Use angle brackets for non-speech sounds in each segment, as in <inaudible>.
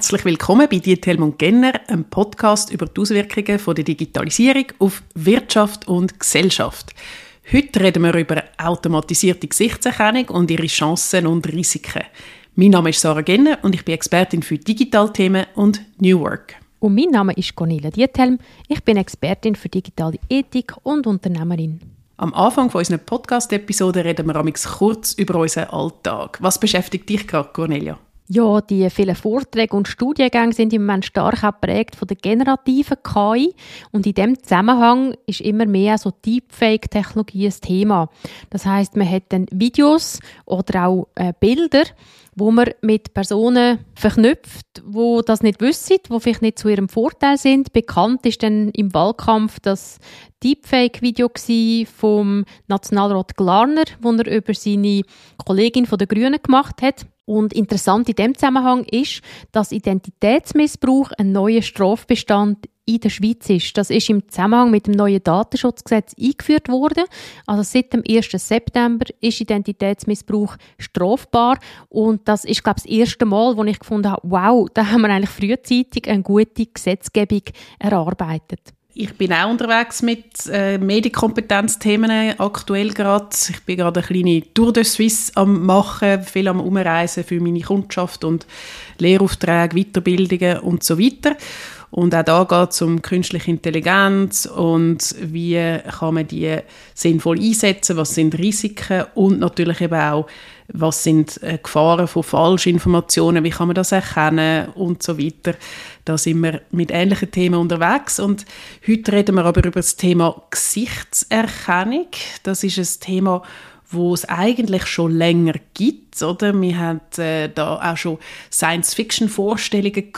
Herzlich willkommen bei Diethelm und Genner, einem Podcast über die Auswirkungen von der Digitalisierung auf Wirtschaft und Gesellschaft. Heute reden wir über automatisierte Gesichtserkennung und ihre Chancen und Risiken. Mein Name ist Sarah Genner und ich bin Expertin für Digitalthemen und New Work. Und mein Name ist Cornelia Diethelm. Ich bin Expertin für digitale Ethik und Unternehmerin. Am Anfang von unserer Podcast-Episode reden wir kurz über unseren Alltag. Was beschäftigt dich gerade, Cornelia? Ja, die vielen Vorträge und Studiengänge sind im Moment stark auch geprägt von der generativen KI. Und in dem Zusammenhang ist immer mehr so Deepfake-Technologie ein Thema. Das heißt, man hat dann Videos oder auch äh, Bilder, wo man mit Personen verknüpft, wo das nicht wissen, wo vielleicht nicht zu ihrem Vorteil sind. Bekannt ist dann im Wahlkampf das Deepfake-Video vom Nationalrat Glarner, wo er über seine Kollegin von der Grünen gemacht hat. Und interessant in dem Zusammenhang ist, dass Identitätsmissbrauch ein neuer Strafbestand in der Schweiz ist. Das ist im Zusammenhang mit dem neuen Datenschutzgesetz eingeführt worden. Also seit dem 1. September ist Identitätsmissbrauch strafbar und das ist glaube ich das erste Mal, wo ich gefunden habe, wow, da haben wir eigentlich frühzeitig eine gute Gesetzgebung erarbeitet. Ich bin auch unterwegs mit äh, Medienkompetenzthemen aktuell gerade. Ich bin gerade eine kleine Tour de Suisse am machen, viel am Umreisen für meine Kundschaft und Lehraufträge, Weiterbildungen und so weiter. Und auch da geht es um künstliche Intelligenz und wie kann man die sinnvoll einsetzen, was sind Risiken und natürlich eben auch, was sind äh, Gefahren von Falschinformationen, wie kann man das erkennen und so weiter. Da sind wir mit ähnlichen Themen unterwegs und heute reden wir aber über das Thema Gesichtserkennung. Das ist ein Thema, wo es eigentlich schon länger gibt, oder? Wir haben äh, da auch schon Science-Fiction-Vorstellungen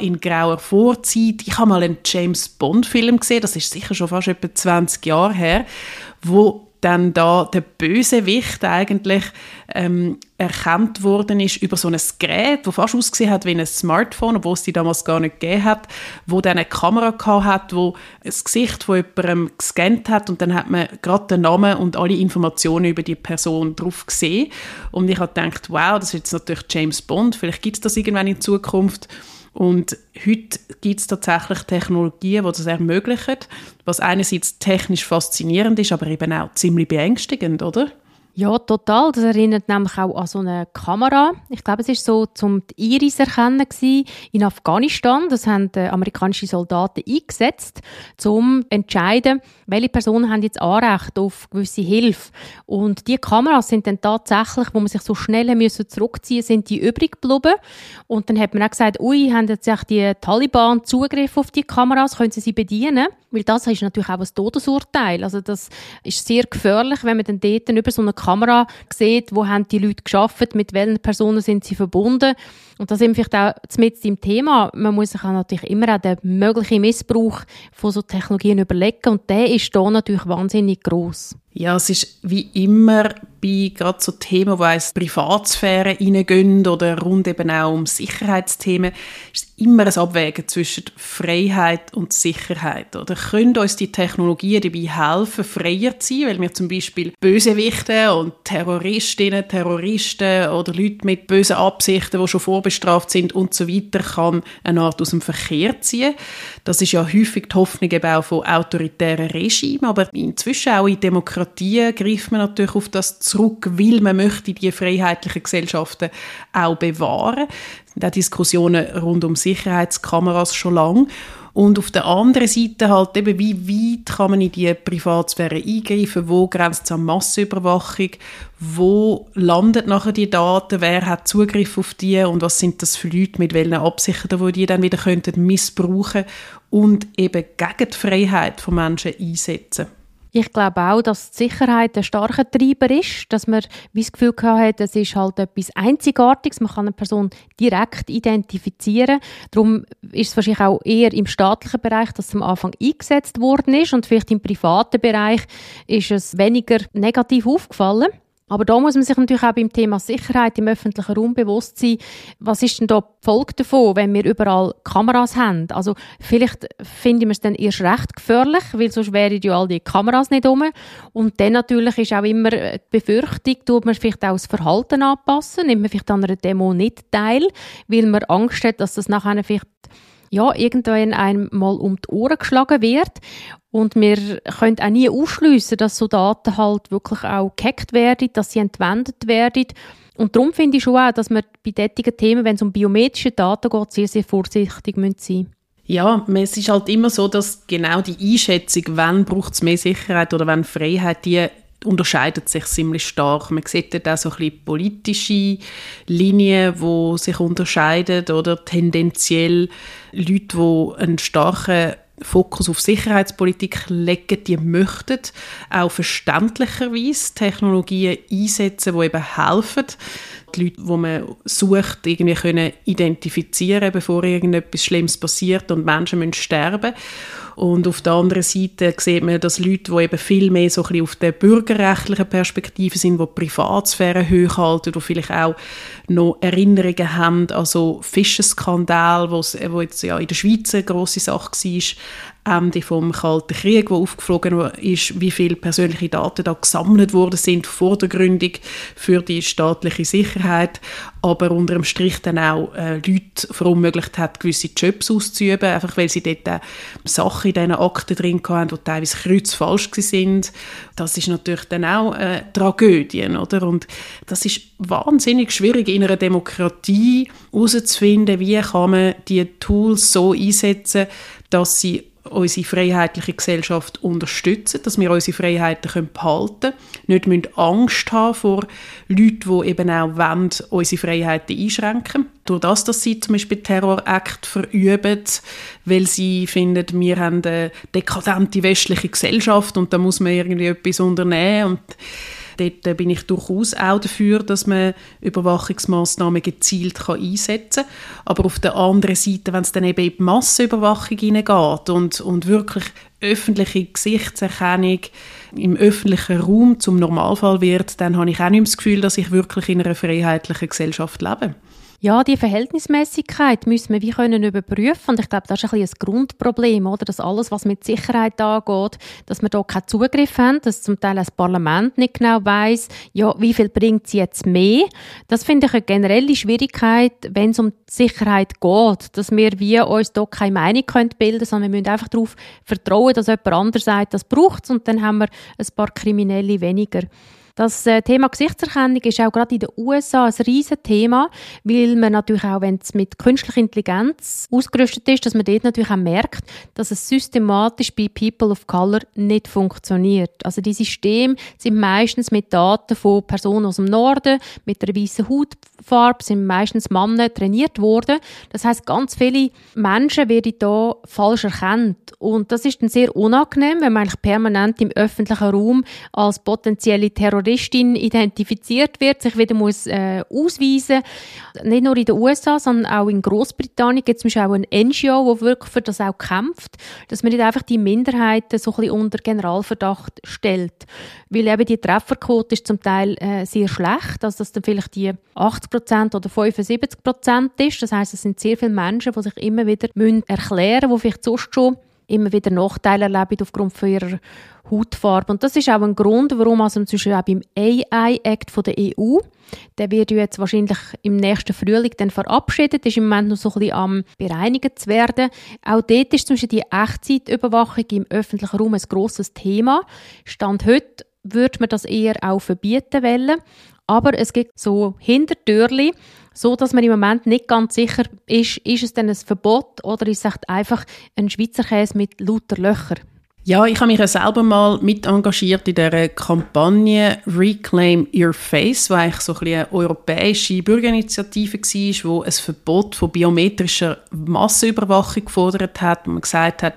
in grauer Vorzeit. Ich habe mal einen James Bond-Film gesehen, das ist sicher schon fast etwa 20 Jahre her, wo dann da der Bösewicht eigentlich ähm, erkannt worden ist über so ein Gerät, das fast ausgesehen hat wie ein Smartphone, obwohl es die damals gar nicht gegeben hat, wo dann eine Kamera hat, wo das Gesicht von jemandem gescannt hat und dann hat man gerade den Namen und alle Informationen über die Person drauf gesehen. Und ich habe gedacht, wow, das ist jetzt natürlich James Bond, vielleicht gibt es das irgendwann in Zukunft und heute gibt es tatsächlich Technologien, die das ermöglichen, was einerseits technisch faszinierend ist, aber eben auch ziemlich beängstigend, oder? Ja, total. Das erinnert nämlich auch an so eine Kamera. Ich glaube, es ist so zum die Iris erkennen in Afghanistan. Das haben die amerikanische Soldaten eingesetzt, um zu entscheiden, welche Personen haben jetzt Anrecht auf gewisse Hilfe. Und die Kameras sind dann tatsächlich, wo man sich so schnell müssen zurückziehen, sind die übrig geblieben. Und dann hat man auch gesagt, ui, haben jetzt die Taliban Zugriff auf die Kameras, können sie sie bedienen? Weil das ist natürlich auch ein Todesurteil. Also das ist sehr gefährlich, wenn man dann dort über so eine Kamera sieht, wo haben die Leute geschafft, mit welchen Personen sind sie verbunden. Und das ist vielleicht auch mit dem Thema. Man muss sich natürlich immer auch den möglichen Missbrauch von so Technologien überlegen. Und der ist da natürlich wahnsinnig groß. Ja, es ist wie immer bei gerade so Themen, die in Privatsphäre hineingehen oder rund eben auch um Sicherheitsthemen, ist es immer ein Abwägen zwischen Freiheit und Sicherheit. Oder können uns die Technologien dabei helfen, freier zu sein, weil wir zum Beispiel Bösewichte und Terroristinnen, Terroristen oder Leute mit bösen Absichten, die schon vorbestraft sind und so weiter, kann eine Art aus dem Verkehr ziehen. Das ist ja häufig die Hoffnung eben auch von autoritären Regimen, aber inzwischen auch in Demokratien Demokratie greift man natürlich auf das zurück, weil man möchte die freiheitlichen Gesellschaften auch bewahren. Auch Diskussionen rund um Sicherheitskameras schon lange. Und auf der anderen Seite halt eben, wie weit kann man in die Privatsphäre eingreifen, wo grenzt es an Massenüberwachung, wo landet nachher die Daten, wer hat Zugriff auf die? Und was sind das für Leute, mit welchen Absichten, wo die dann wieder könnten missbrauchen und eben gegen die Freiheit von Menschen einsetzen. Ich glaube auch, dass die Sicherheit ein starker Treiber ist, dass man wie das Gefühl hat, es ist halt etwas Einzigartiges, man kann eine Person direkt identifizieren. Darum ist es wahrscheinlich auch eher im staatlichen Bereich, dass es am Anfang eingesetzt worden ist und vielleicht im privaten Bereich ist es weniger negativ aufgefallen. Aber da muss man sich natürlich auch beim Thema Sicherheit im öffentlichen Raum bewusst sein, was ist denn da die Folge davon, wenn wir überall Kameras haben? Also vielleicht finden wir es dann erst recht gefährlich, weil sonst wären ja all die Kameras nicht um. Und dann natürlich ist auch immer die Befürchtung, tut man vielleicht auch das Verhalten anpassen, nimmt man vielleicht an einer Demo nicht teil, weil man Angst hat, dass das nachher vielleicht ja, irgendwann einmal um die Ohren geschlagen wird. Und wir können auch nie ausschliessen, dass so Daten halt wirklich auch gehackt werden, dass sie entwendet werden. Und darum finde ich schon auch, dass wir bei solchen Themen, wenn es um biometrische Daten geht, sehr, sehr vorsichtig sein müssen. Ja, es ist halt immer so, dass genau die Einschätzung, wann braucht es mehr Sicherheit oder wann Freiheit, die unterscheidet sich ziemlich stark. Man sieht dort auch so ein bisschen politische Linien, die sich unterscheiden oder? Tendenziell Leute, die einen starken Fokus auf Sicherheitspolitik legen, die möchten auch verständlicherweise Technologien einsetzen, die eben helfen, die Leute, die man sucht, irgendwie können identifizieren, bevor irgendetwas Schlimmes passiert und Menschen müssen sterben und auf der anderen Seite sieht man, dass Leute, die eben viel mehr so auf der bürgerrechtlichen Perspektive sind, die die Privatsphäre hochhalten, die vielleicht auch noch Erinnerungen haben an so Fischeskandal, wo jetzt ja in der Schweiz eine grosse Sache war, Ende vom Kalten Krieg, wo aufgeflogen ist, wie viele persönliche Daten da gesammelt worden sind vor der Gründung für die staatliche Sicherheit, aber unter dem Strich dann auch äh, Leute verunmöglicht hat, gewisse Jobs auszuüben, einfach weil sie dort äh, Sachen in diesen Akten drin hatten, die teilweise kreuzfalsch sind. Das ist natürlich dann auch äh, Tragödien, oder? Und das ist wahnsinnig schwierig in einer Demokratie herauszufinden, wie kann man die Tools so einsetzen, dass sie unsere freiheitliche Gesellschaft unterstützen, dass wir unsere Freiheiten behalten können, nicht Angst haben vor Leuten, die eben auch wollen, unsere Freiheiten einschränken. Durch das, dass sie zum Beispiel Terrorakt verüben, weil sie finden, wir haben eine dekadente westliche Gesellschaft und da muss man irgendwie etwas unternehmen und Dort bin ich durchaus auch dafür, dass man Überwachungsmaßnahmen gezielt kann einsetzen kann. Aber auf der anderen Seite, wenn es dann eben in die Massenüberwachung hineingeht und, und wirklich öffentliche Gesichtserkennung im öffentlichen Raum zum Normalfall wird, dann habe ich auch nicht das Gefühl, dass ich wirklich in einer freiheitlichen Gesellschaft lebe. Ja, die Verhältnismäßigkeit müssen wir wie können überprüfen und ich glaube, das ist ein, ein Grundproblem, oder, dass alles, was mit Sicherheit angeht, dass wir da keinen Zugriff haben, dass zum Teil das Parlament nicht genau weiß, ja, wie viel bringt sie jetzt mehr. Das finde ich eine generelle Schwierigkeit, wenn es um Sicherheit geht, dass wir wie uns da keine Meinung können bilden, sondern wir müssen einfach darauf vertrauen, dass jemand anderes sagt, das braucht es und dann haben wir ein paar Kriminelle weniger. Das äh, Thema Gesichtserkennung ist auch gerade in den USA ein riesiges Thema, weil man natürlich auch, wenn es mit künstlicher Intelligenz ausgerüstet ist, dass man dort natürlich auch merkt, dass es systematisch bei People of Color nicht funktioniert. Also die Systeme sind meistens mit Daten von Personen aus dem Norden, mit einer weißen Hautfarbe, sind meistens Männer trainiert worden. Das heißt, ganz viele Menschen werden da falsch erkannt und das ist dann sehr unangenehm, wenn man eigentlich permanent im öffentlichen Raum als potenzielle Terroristin Terroristin identifiziert wird, sich wieder muss äh, ausweisen Nicht nur in den USA, sondern auch in Großbritannien gibt es auch ein NGO, das wirklich für das auch kämpft, dass man nicht einfach die Minderheiten so ein bisschen unter Generalverdacht stellt. Weil eben die Trefferquote ist zum Teil äh, sehr schlecht, also dass dann vielleicht die 80% oder 75% ist. Das heißt, es sind sehr viele Menschen, die sich immer wieder erklären müssen, die vielleicht sonst schon immer wieder Nachteile erleben aufgrund von ihrer Hautfarbe. Und das ist auch ein Grund, warum also zum Beispiel auch beim AI-Act der EU, der wird jetzt wahrscheinlich im nächsten Frühling dann verabschiedet, ist im Moment noch so ein bisschen am bereinigt zu werden. Auch dort ist zum Beispiel die Echtzeitüberwachung im öffentlichen Raum ein grosses Thema. Stand heute würde man das eher auch verbieten wollen. Aber es gibt so Hintertürchen, so dass man im Moment nicht ganz sicher ist, ist es denn ein Verbot oder ist es einfach ein Schweizer Käse mit lauter Löchern? Ja, ich habe mich ja selber mal mit engagiert in der Kampagne Reclaim Your Face, die eigentlich so ein eine europäische Bürgerinitiative war, die ein Verbot von biometrischer Massenüberwachung gefordert hat, wo man gesagt hat,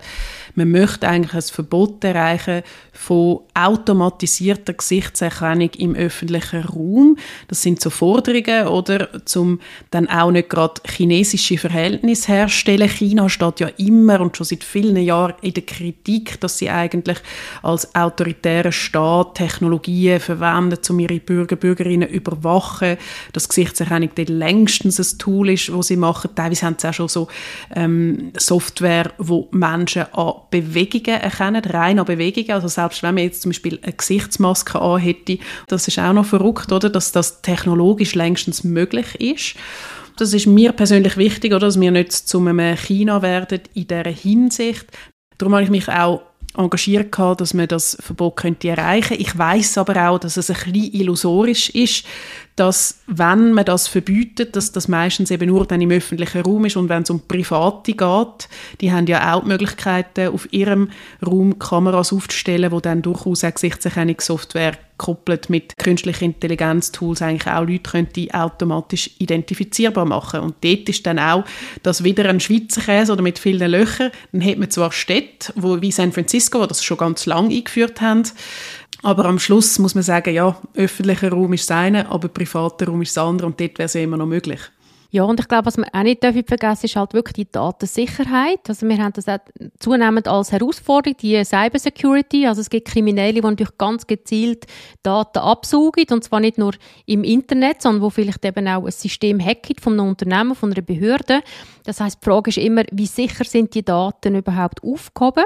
man möchte eigentlich ein Verbot erreichen von automatisierter Gesichtserkennung im öffentlichen Raum. Das sind so Forderungen, oder, zum dann auch nicht gerade chinesische Verhältnisse herstellen. China steht ja immer und schon seit vielen Jahren in der Kritik, dass sie eigentlich als autoritärer Staat Technologien verwenden, um ihre Bürger Bürgerinnen überwachen. Das Gesichtserkennung dort längstens ein Tool ist, wo sie machen. Teilweise haben sie auch schon so ähm, Software, wo Menschen an Bewegungen erkennen, rein an Bewegungen. Also selbst wenn man jetzt zum Beispiel eine Gesichtsmaske anhätte, das ist auch noch verrückt, oder, dass das technologisch längstens möglich ist. Das ist mir persönlich wichtig, oder, dass wir nicht zu einem China werden in dieser Hinsicht. Darum habe ich mich auch engagiert gehabt, dass man das Verbot könnte erreichen. Ich weiß aber auch, dass es ein bisschen illusorisch ist, dass wenn man das verbietet, dass das meistens eben nur dann im öffentlichen Raum ist und wenn es um Private geht, die haben ja auch Möglichkeiten, auf ihrem Raum Kameras aufzustellen, wo dann durchaus auch Gesichtserkennungssoftware koppelt mit künstlichen Intelligenztools eigentlich auch Leute könnte automatisch identifizierbar machen. Und dort ist dann auch das wieder ein Schweizer Käse oder mit vielen Löchern. Dann hat man zwar Städte, wo, wie San Francisco, wo das schon ganz lange eingeführt haben, aber am Schluss muss man sagen, ja, öffentlicher Raum ist das eine, aber privater Raum ist das andere und dort wäre es ja immer noch möglich. Ja, und ich glaube, was man auch nicht vergessen ist halt wirklich die Datensicherheit. Also wir haben das auch zunehmend als Herausforderung, die Cybersecurity. Also es gibt Kriminelle, die natürlich ganz gezielt Daten absaugen und zwar nicht nur im Internet, sondern wo vielleicht eben auch ein System hacken von einem Unternehmen, von einer Behörde. Das heißt, die Frage ist immer, wie sicher sind die Daten überhaupt aufgehoben?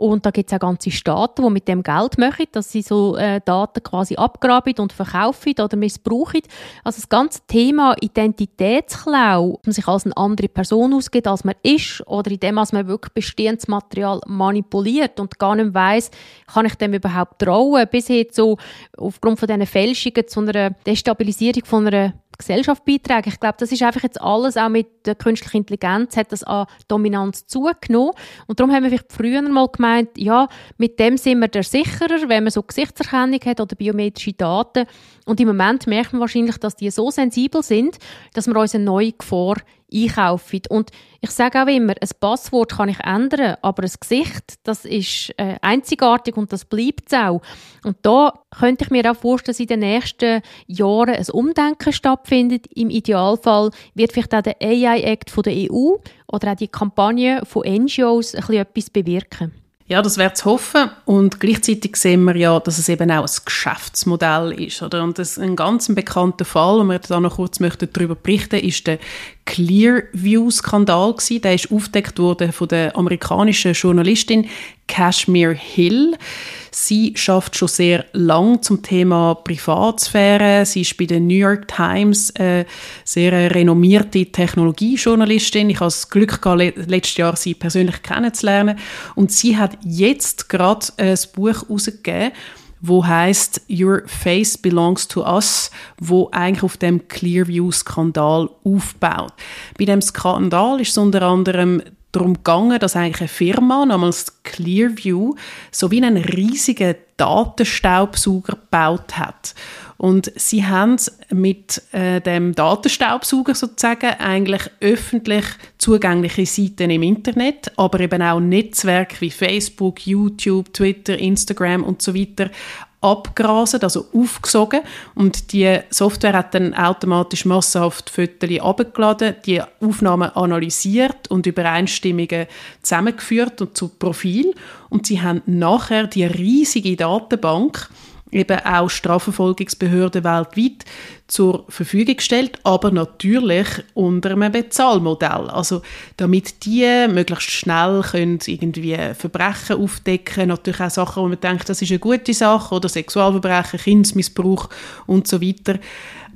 Und da gibt es auch ganze Staaten, die mit dem Geld machen, dass sie so äh, Daten quasi abgraben und verkaufen oder missbrauchen. Also das ganze Thema Identitätsklau, dass man sich als eine andere Person ausgeht, als man ist, oder in dem, dass man wirklich bestehendes Material manipuliert und gar nicht weiss, kann ich dem überhaupt trauen, bis hin so aufgrund von diesen Fälschungen zu einer Destabilisierung von einer Gesellschaft beitragen. Ich glaube, das ist einfach jetzt alles, auch mit der künstlichen Intelligenz hat das an Dominanz zugenommen. Und darum haben wir vielleicht früher mal gemeint, ja, mit dem sind wir der sicherer, wenn man so Gesichtserkennung hat oder biometrische Daten. Und im Moment merkt man wahrscheinlich, dass die so sensibel sind, dass wir uns eine neue Gefahr einkaufen. Und ich sage auch immer, ein Passwort kann ich ändern, aber ein Gesicht, das ist äh, einzigartig und das bleibt auch. Und da könnte ich mir auch vorstellen, dass in den nächsten Jahren ein Umdenken stattfindet. Im Idealfall wird vielleicht auch der AI-Act der EU oder auch die Kampagne von NGOs etwas bewirken. Ja, das wäre zu hoffen. Und gleichzeitig sehen wir ja, dass es eben auch ein Geschäftsmodell ist. Oder? Und das ein ganz bekannter Fall, und wir da noch kurz möchten darüber berichten, ist der Clearview-Skandal gewesen. Der ist aufgedeckt worden von der amerikanischen Journalistin Kashmir Hill. Sie schafft schon sehr lang zum Thema Privatsphäre. Sie ist bei der New York Times eine sehr renommierte Technologiejournalistin. Ich habe das Glück gehabt, letztes Jahr sie persönlich kennenzulernen. Und sie hat jetzt gerade ein Buch herausgegeben, wo heißt Your Face Belongs to Us, wo eigentlich auf dem Clearview-Skandal aufbaut. Bei dem Skandal ist es unter anderem darum gegangen, dass eigentlich eine Firma namens Clearview so wie einen riesigen Datenstaubsauger gebaut hat. Und sie haben mit äh, dem Datenstaubsauger sozusagen eigentlich öffentlich zugängliche Seiten im Internet, aber eben auch Netzwerke wie Facebook, YouTube, Twitter, Instagram und so weiter abgrasen, also aufgesogen. Und die Software hat dann automatisch massenhaft Fotos abgeladen, die Aufnahmen analysiert und Übereinstimmungen zusammengeführt und zu Profil. Und sie haben nachher die riesige Datenbank eben auch Strafverfolgungsbehörden weltweit zur Verfügung gestellt, aber natürlich unter einem Bezahlmodell. Also damit die möglichst schnell können irgendwie Verbrechen aufdecken, natürlich auch Sachen, wo man denkt, das ist eine gute Sache, oder Sexualverbrechen, Kindsmissbrauch und so weiter.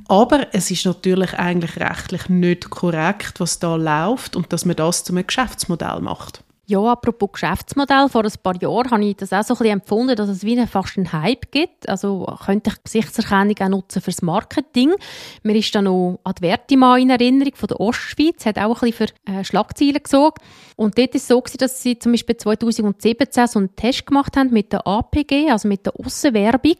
Aber es ist natürlich eigentlich rechtlich nicht korrekt, was da läuft und dass man das zu einem Geschäftsmodell macht. Ja, apropos Geschäftsmodell, vor ein paar Jahren habe ich das auch so ein bisschen empfunden, dass es wie fast einen Hype gibt. Also könnte ich Gesichtserkennung auch nutzen fürs Marketing. Mir ist da noch an die Vertima in Erinnerung von der Ostschweiz, hat auch ein bisschen für äh, Schlagzeilen gesorgt. Und dort ist es so dass sie zum Beispiel 2017 so einen Test gemacht haben mit der APG, also mit der Aussenwerbung,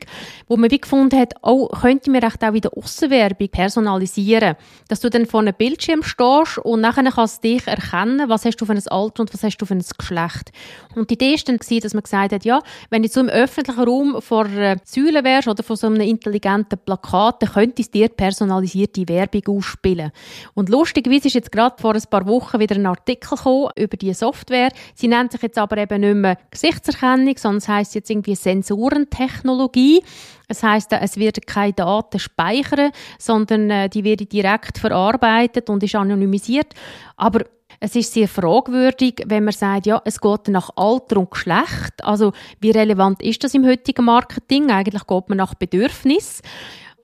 wo man wie gefunden hat, oh, könnte man auch wieder Aussenwerbung personalisieren. Dass du dann vor einem Bildschirm stehst und nachher kannst du dich erkennen, was hast du für ein Alter und was hast du für ein das Geschlecht. Und die Idee war dann, dass man gesagt hat, ja, wenn du so im öffentlichen Raum vor einer Säule wärst oder vor so einem intelligenten Plakat, dann könnte es dir personalisierte Werbung ausspielen. Und lustigerweise ist jetzt gerade vor ein paar Wochen wieder ein Artikel gekommen über diese Software. Sie nennt sich jetzt aber eben nicht mehr Gesichtserkennung, sondern es heisst jetzt irgendwie Sensorentechnologie. Es heißt, es werden keine Daten speichern, sondern äh, die werden direkt verarbeitet und ist anonymisiert. Aber es ist sehr fragwürdig, wenn man sagt, ja, es geht nach Alter und Geschlecht. Also, wie relevant ist das im heutigen Marketing? Eigentlich geht man nach Bedürfnis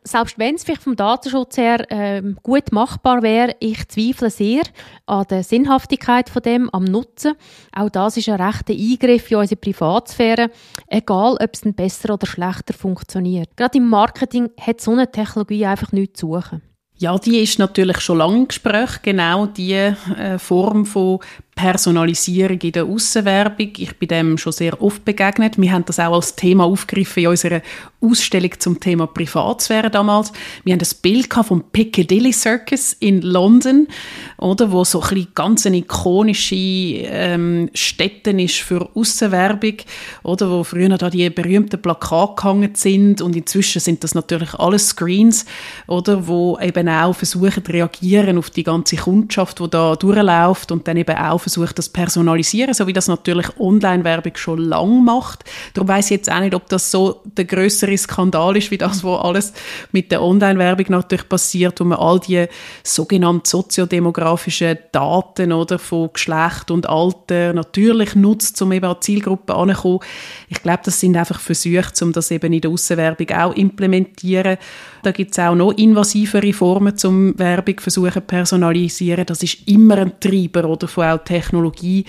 selbst wenn es vielleicht vom Datenschutz her äh, gut machbar wäre, ich zweifle sehr an der Sinnhaftigkeit von dem, am Nutzen. Auch das ist ein rechter Eingriff in unsere Privatsphäre, egal ob es besser oder schlechter funktioniert. Gerade im Marketing hat so eine Technologie einfach nichts zu suchen. Ja, die ist natürlich schon lange im Gespräch, genau die äh, Form von Personalisierung in der Aussenwerbung. Ich bin dem schon sehr oft begegnet. Wir haben das auch als Thema aufgegriffen in unserer Ausstellung zum Thema Privatsphäre damals. Wir haben das Bild vom Piccadilly Circus in London, oder, wo so ein ganz eine ikonische ähm, Stätte ist für Aussenwerbung, oder, wo früher da die berühmten Plakate gehangen sind und inzwischen sind das natürlich alles Screens, oder, wo eben auch versuchen reagieren auf die ganze Kundschaft, die da durchläuft und dann eben auch versucht, das personalisieren, so wie das natürlich Online-Werbung schon lang macht. Darum weiß ich jetzt auch nicht, ob das so der größere Skandal ist, wie das, was alles mit der Online-Werbung natürlich passiert, wo man all die sogenannten soziodemografischen Daten oder von Geschlecht und Alter natürlich nutzt, um eben an Zielgruppen anzukommen. Ich glaube, das sind einfach Versuche, um das eben in der Außenwerbung auch implementieren. Da gibt es auch noch invasivere Formen zum Werbung versuchen personalisieren. Das ist immer ein Treiber oder von auch Technologie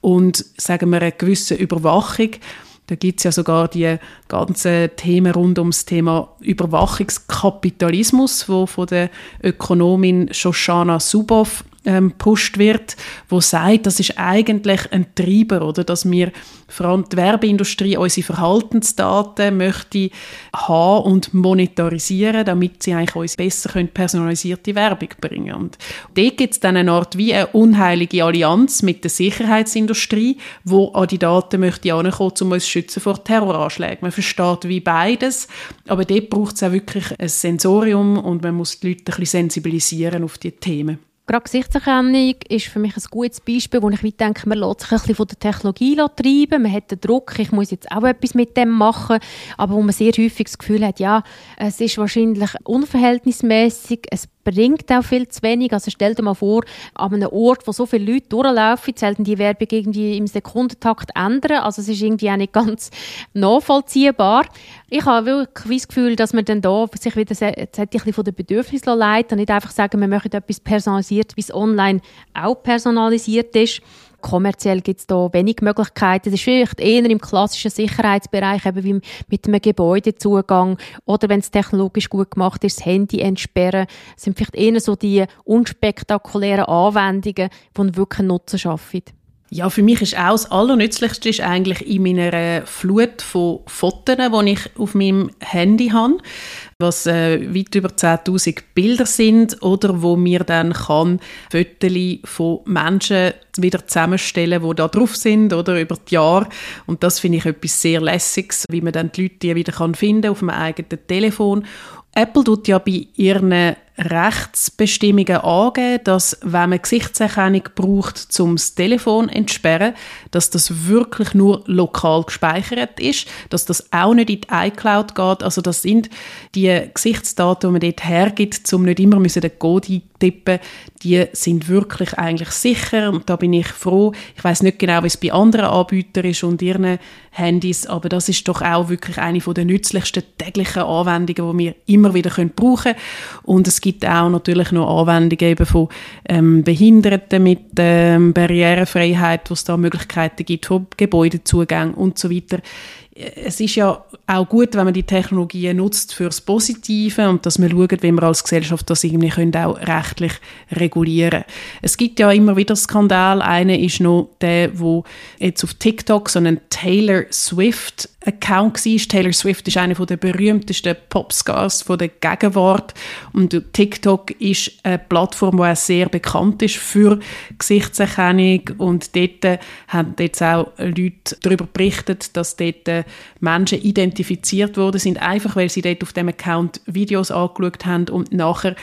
und sagen wir eine gewisse Überwachung. Da gibt es ja sogar die ganzen Themen rund ums Thema Überwachungskapitalismus, wo von der Ökonomin Shoshana Zuboff ähm, pusht wird, wo sagt, das ist eigentlich ein Treiber, oder, dass wir vor allem die Werbeindustrie unsere Verhaltensdaten möchte haben und monetarisieren, damit sie eigentlich uns besser können personalisierte Werbung bringen Und dort gibt es dann eine Art wie eine unheilige Allianz mit der Sicherheitsindustrie, wo an die Daten möchte ankommen, um uns schützen vor Terroranschlägen. Man versteht wie beides, aber dort braucht es auch wirklich ein Sensorium und man muss die Leute ein bisschen sensibilisieren auf diese Themen. Gerade Gesichtserkennung ist für mich ein gutes Beispiel, wo ich denke, man lässt sich ein bisschen von der Technologie treiben, man hat den Druck, ich muss jetzt auch etwas mit dem machen, aber wo man sehr häufig das Gefühl hat, ja, es ist wahrscheinlich unverhältnismäßig, es bringt auch viel zu wenig. Also stell dir mal vor, an einem Ort, wo so viele Leute durchlaufen, sollten die Werbung irgendwie im Sekundentakt ändern. Also es ist irgendwie auch nicht ganz <laughs> nachvollziehbar. Ich habe wirklich das Gefühl, dass man dann da sich wieder ein von den Bedürfnissen leiten und nicht einfach sagen, wir möchten etwas personalisiert, wie es online auch personalisiert ist kommerziell gibt es da wenig Möglichkeiten. Das ist vielleicht eher im klassischen Sicherheitsbereich, eben wie mit einem Gebäudezugang oder wenn es technologisch gut gemacht ist, das Handy entsperren. Das sind vielleicht eher so die unspektakulären Anwendungen, die wirklich Nutzen schaffen. Ja, für mich ist auch das Allernützlichste ist eigentlich in meiner Flut von Fotos, die ich auf meinem Handy habe, was äh, weit über 10'000 Bilder sind oder wo mir dann kann Fotos von Menschen wieder zusammenstellen, die da drauf sind oder über die Jahre. Und das finde ich etwas sehr Lässiges, wie man dann die Leute wieder kann finden auf einem eigenen Telefon. Apple tut ja bei ihren Rechtsbestimmungen angeben, dass wenn man Gesichtserkennung braucht, um das Telefon zu entsperren, dass das wirklich nur lokal gespeichert ist, dass das auch nicht in die iCloud geht. Also das sind die Gesichtsdaten, die man dort hergibt, um nicht immer den Code eintippen, die sind wirklich eigentlich sicher und da bin ich froh. Ich weiß nicht genau, wie es bei anderen Anbietern ist und ihren Handys, aber das ist doch auch wirklich eine der nützlichsten täglichen Anwendungen, die wir immer wieder brauchen können. Und es gibt auch natürlich noch Anwendungen eben von ähm, Behinderten mit ähm, Barrierefreiheit, wo es da Möglichkeiten gibt von Gebäudezugängen und so weiter. Es ist ja auch gut, wenn man die Technologien nutzt fürs Positive und dass man schaut, wie wir als Gesellschaft das irgendwie können auch rechtlich regulieren. Es gibt ja immer wieder Skandal. Einer ist noch der, wo jetzt auf TikTok so einen Taylor Swift Account war. Taylor Swift ist einer der berühmtesten Popstars der Gegenwart und TikTok ist eine Plattform, die auch sehr bekannt ist für Gesichtserkennung und dort haben jetzt auch Leute darüber berichtet, dass dort Menschen identifiziert worden sind, einfach weil sie dort auf dem Account Videos angeschaut haben und nachher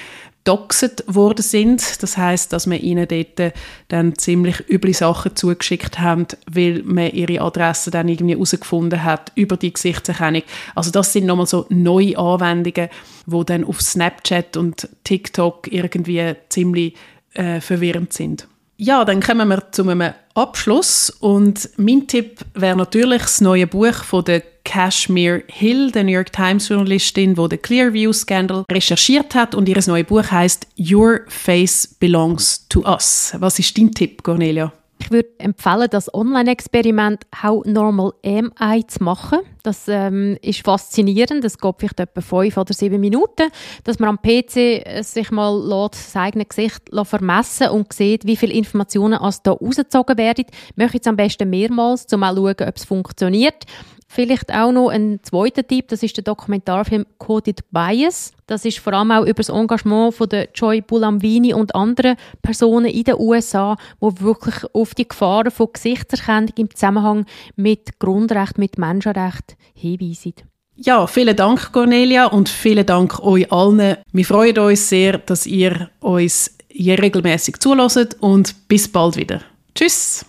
doxet worden sind. Das heißt, dass man ihnen dort dann ziemlich üble Sachen zugeschickt haben, weil man ihre Adresse dann irgendwie herausgefunden hat über die Gesichtserkennung. Also das sind nochmal so neue Anwendungen, wo dann auf Snapchat und TikTok irgendwie ziemlich äh, verwirrend sind. Ja, dann kommen wir zu einem Abschluss und mein Tipp wäre natürlich das neue Buch von der Kashmir Hill, der New York Times Journalistin, wo den Clearview Scandal recherchiert hat und ihr neues Buch heißt Your Face Belongs to Us. Was ist dein Tipp, Cornelia? Ich würde empfehlen, das Online-Experiment How Normal Am I zu machen. Das ähm, ist faszinierend. Es geht vielleicht etwa fünf oder sieben Minuten, dass man am PC äh, sich mal lässt, sein eigenes Gesicht vermessen und sieht, wie viele Informationen aus da rausgezogen werden. Ich möchte jetzt am besten mehrmals, um mal schauen, ob es funktioniert. Vielleicht auch noch ein zweiter Tipp, das ist der Dokumentarfilm Coded Bias. Das ist vor allem auch über das Engagement von der Joy Bulamvini und anderen Personen in den USA, wo wirklich auf die Gefahren von Gesichtserkennung im Zusammenhang mit Grundrecht, mit Menschenrecht hinweisen. Ja, vielen Dank, Cornelia, und vielen Dank euch allen. Wir freuen uns sehr, dass ihr uns hier regelmäßig zulässt und bis bald wieder. Tschüss!